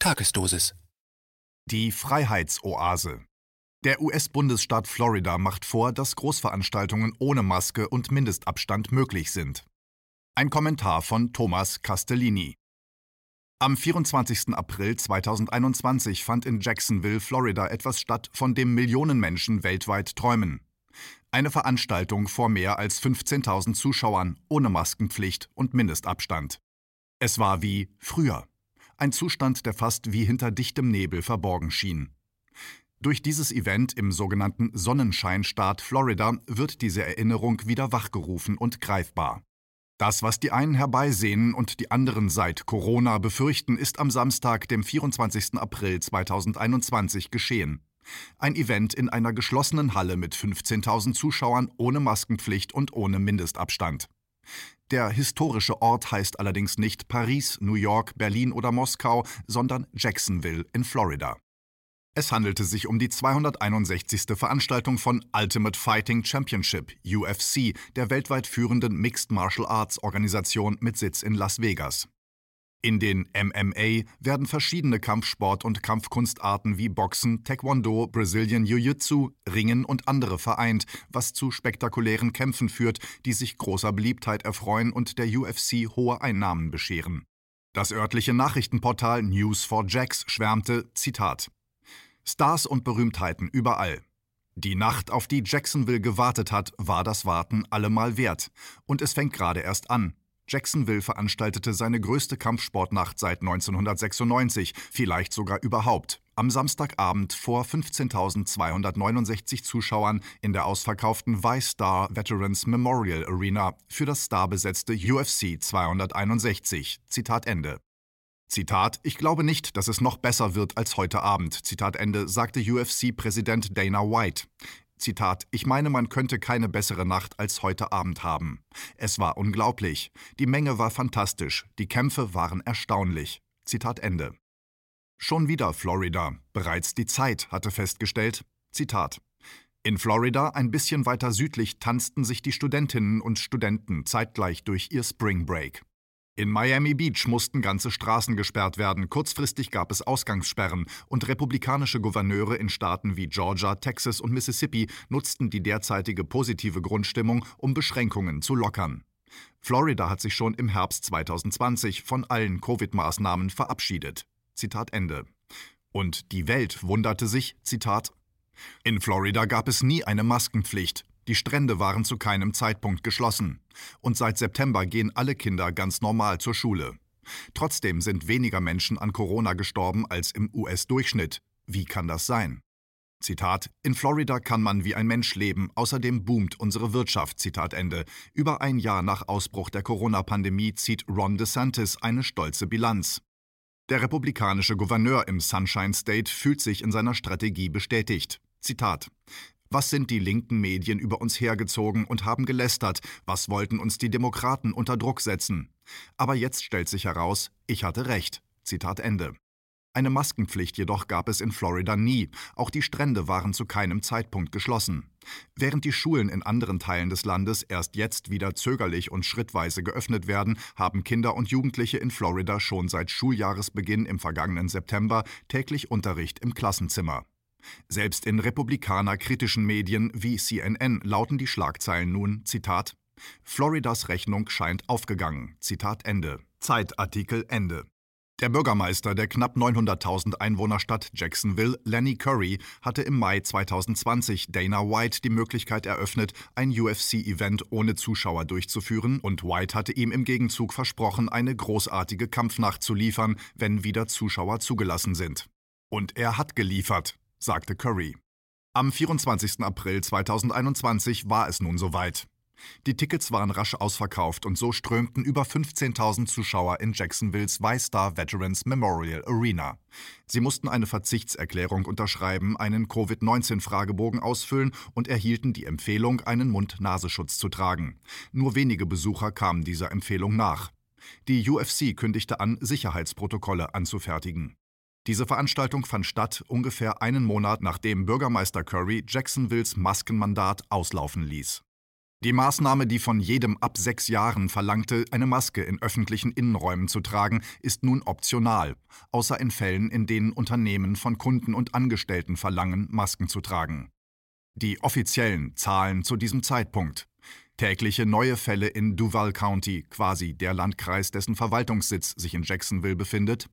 Tagesdosis. Die Freiheitsoase. Der US-Bundesstaat Florida macht vor, dass Großveranstaltungen ohne Maske und Mindestabstand möglich sind. Ein Kommentar von Thomas Castellini. Am 24. April 2021 fand in Jacksonville, Florida etwas statt, von dem Millionen Menschen weltweit träumen. Eine Veranstaltung vor mehr als 15.000 Zuschauern ohne Maskenpflicht und Mindestabstand. Es war wie früher ein Zustand, der fast wie hinter dichtem Nebel verborgen schien. Durch dieses Event im sogenannten Sonnenscheinstaat Florida wird diese Erinnerung wieder wachgerufen und greifbar. Das, was die einen herbeisehnen und die anderen seit Corona befürchten, ist am Samstag, dem 24. April 2021 geschehen. Ein Event in einer geschlossenen Halle mit 15.000 Zuschauern ohne Maskenpflicht und ohne Mindestabstand. Der historische Ort heißt allerdings nicht Paris, New York, Berlin oder Moskau, sondern Jacksonville in Florida. Es handelte sich um die 261. Veranstaltung von Ultimate Fighting Championship, UFC, der weltweit führenden Mixed Martial Arts Organisation mit Sitz in Las Vegas. In den MMA werden verschiedene Kampfsport- und Kampfkunstarten wie Boxen, Taekwondo, Brazilian Jiu-Jitsu, Ringen und andere vereint, was zu spektakulären Kämpfen führt, die sich großer Beliebtheit erfreuen und der UFC hohe Einnahmen bescheren. Das örtliche Nachrichtenportal News4Jacks schwärmte, Zitat, Stars und Berühmtheiten überall. Die Nacht, auf die Jacksonville gewartet hat, war das Warten allemal wert. Und es fängt gerade erst an. Jacksonville veranstaltete seine größte Kampfsportnacht seit 1996, vielleicht sogar überhaupt. Am Samstagabend vor 15.269 Zuschauern in der ausverkauften Y-Star Veterans Memorial Arena für das starbesetzte UFC 261. Zitat Ende. Zitat, ich glaube nicht, dass es noch besser wird als heute Abend, Zitat Ende, sagte UFC-Präsident Dana White. Zitat, ich meine, man könnte keine bessere Nacht als heute Abend haben. Es war unglaublich. Die Menge war fantastisch. Die Kämpfe waren erstaunlich. Zitat Ende. Schon wieder Florida. Bereits die Zeit hatte festgestellt. Zitat. In Florida, ein bisschen weiter südlich, tanzten sich die Studentinnen und Studenten zeitgleich durch ihr Spring Break. In Miami Beach mussten ganze Straßen gesperrt werden, kurzfristig gab es Ausgangssperren und republikanische Gouverneure in Staaten wie Georgia, Texas und Mississippi nutzten die derzeitige positive Grundstimmung, um Beschränkungen zu lockern. Florida hat sich schon im Herbst 2020 von allen Covid-Maßnahmen verabschiedet. Zitat Ende. Und die Welt wunderte sich, Zitat, in Florida gab es nie eine Maskenpflicht. Die Strände waren zu keinem Zeitpunkt geschlossen. Und seit September gehen alle Kinder ganz normal zur Schule. Trotzdem sind weniger Menschen an Corona gestorben als im US-Durchschnitt. Wie kann das sein? Zitat: In Florida kann man wie ein Mensch leben, außerdem boomt unsere Wirtschaft. Zitat Ende. Über ein Jahr nach Ausbruch der Corona-Pandemie zieht Ron DeSantis eine stolze Bilanz. Der republikanische Gouverneur im Sunshine State fühlt sich in seiner Strategie bestätigt. Zitat: was sind die linken Medien über uns hergezogen und haben gelästert? Was wollten uns die Demokraten unter Druck setzen? Aber jetzt stellt sich heraus, ich hatte recht. Zitat Ende. Eine Maskenpflicht jedoch gab es in Florida nie. Auch die Strände waren zu keinem Zeitpunkt geschlossen. Während die Schulen in anderen Teilen des Landes erst jetzt wieder zögerlich und schrittweise geöffnet werden, haben Kinder und Jugendliche in Florida schon seit Schuljahresbeginn im vergangenen September täglich Unterricht im Klassenzimmer. Selbst in republikanerkritischen Medien wie CNN lauten die Schlagzeilen nun, Zitat, Floridas Rechnung scheint aufgegangen. Zitat Ende. Zeitartikel Ende. Der Bürgermeister der knapp 900.000 Einwohnerstadt Jacksonville, Lenny Curry, hatte im Mai 2020 Dana White die Möglichkeit eröffnet, ein UFC-Event ohne Zuschauer durchzuführen, und White hatte ihm im Gegenzug versprochen, eine großartige Kampfnacht zu liefern, wenn wieder Zuschauer zugelassen sind. Und er hat geliefert sagte Curry. Am 24. April 2021 war es nun soweit. Die Tickets waren rasch ausverkauft und so strömten über 15.000 Zuschauer in Jacksonvilles Y-Star Veterans Memorial Arena. Sie mussten eine Verzichtserklärung unterschreiben, einen Covid-19-Fragebogen ausfüllen und erhielten die Empfehlung, einen Mund-Nasenschutz zu tragen. Nur wenige Besucher kamen dieser Empfehlung nach. Die UFC kündigte an, Sicherheitsprotokolle anzufertigen. Diese Veranstaltung fand statt ungefähr einen Monat nachdem Bürgermeister Curry Jacksonvilles Maskenmandat auslaufen ließ Die Maßnahme, die von jedem ab sechs Jahren verlangte, eine Maske in öffentlichen Innenräumen zu tragen, ist nun optional, außer in Fällen, in denen Unternehmen von Kunden und Angestellten verlangen, Masken zu tragen. Die offiziellen Zahlen zu diesem Zeitpunkt. Tägliche neue Fälle in Duval County, quasi der Landkreis, dessen Verwaltungssitz sich in Jacksonville befindet.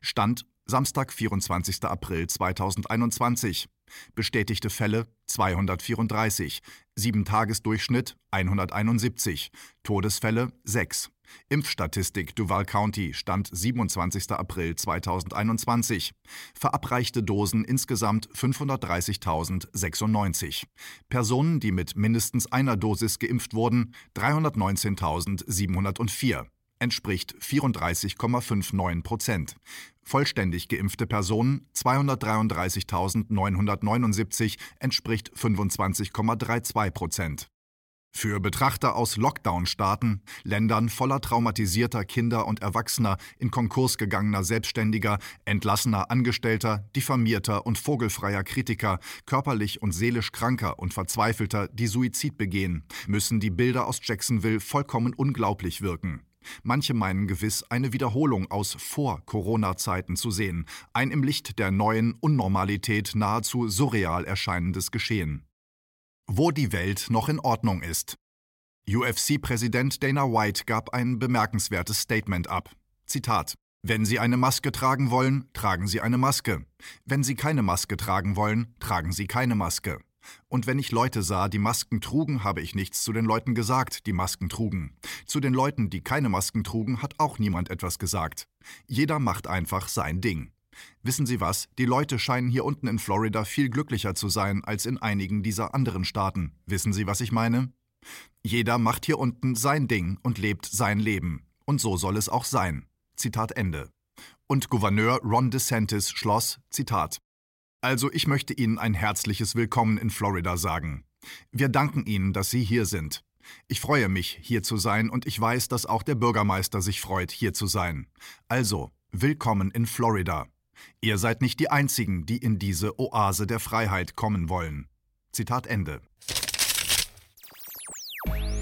Stand Samstag, 24. April 2021. Bestätigte Fälle 234, 7-Tagesdurchschnitt 171, Todesfälle 6. Impfstatistik Duval County Stand 27. April 2021. Verabreichte Dosen insgesamt 530.096. Personen, die mit mindestens einer Dosis geimpft wurden 319.704 entspricht 34,59 Prozent. Vollständig geimpfte Personen 233.979 entspricht 25,32 Prozent. Für Betrachter aus Lockdown-Staaten, Ländern voller traumatisierter Kinder und Erwachsener, in Konkurs gegangener Selbstständiger, entlassener Angestellter, diffamierter und vogelfreier Kritiker, körperlich und seelisch kranker und verzweifelter, die Suizid begehen, müssen die Bilder aus Jacksonville vollkommen unglaublich wirken. Manche meinen gewiss, eine Wiederholung aus Vor-Corona-Zeiten zu sehen, ein im Licht der neuen Unnormalität nahezu surreal erscheinendes Geschehen. Wo die Welt noch in Ordnung ist. UFC-Präsident Dana White gab ein bemerkenswertes Statement ab. Zitat wenn Sie eine Maske tragen wollen, tragen Sie eine Maske. Wenn Sie keine Maske tragen wollen, tragen Sie keine Maske. Und wenn ich Leute sah, die Masken trugen, habe ich nichts zu den Leuten gesagt, die Masken trugen. Zu den Leuten, die keine Masken trugen, hat auch niemand etwas gesagt. Jeder macht einfach sein Ding. Wissen Sie was? Die Leute scheinen hier unten in Florida viel glücklicher zu sein als in einigen dieser anderen Staaten. Wissen Sie, was ich meine? Jeder macht hier unten sein Ding und lebt sein Leben. Und so soll es auch sein. Zitat Ende. Und Gouverneur Ron DeSantis schloss, Zitat, also ich möchte Ihnen ein herzliches Willkommen in Florida sagen. Wir danken Ihnen, dass Sie hier sind. Ich freue mich, hier zu sein, und ich weiß, dass auch der Bürgermeister sich freut, hier zu sein. Also, willkommen in Florida. Ihr seid nicht die Einzigen, die in diese Oase der Freiheit kommen wollen. Zitat Ende.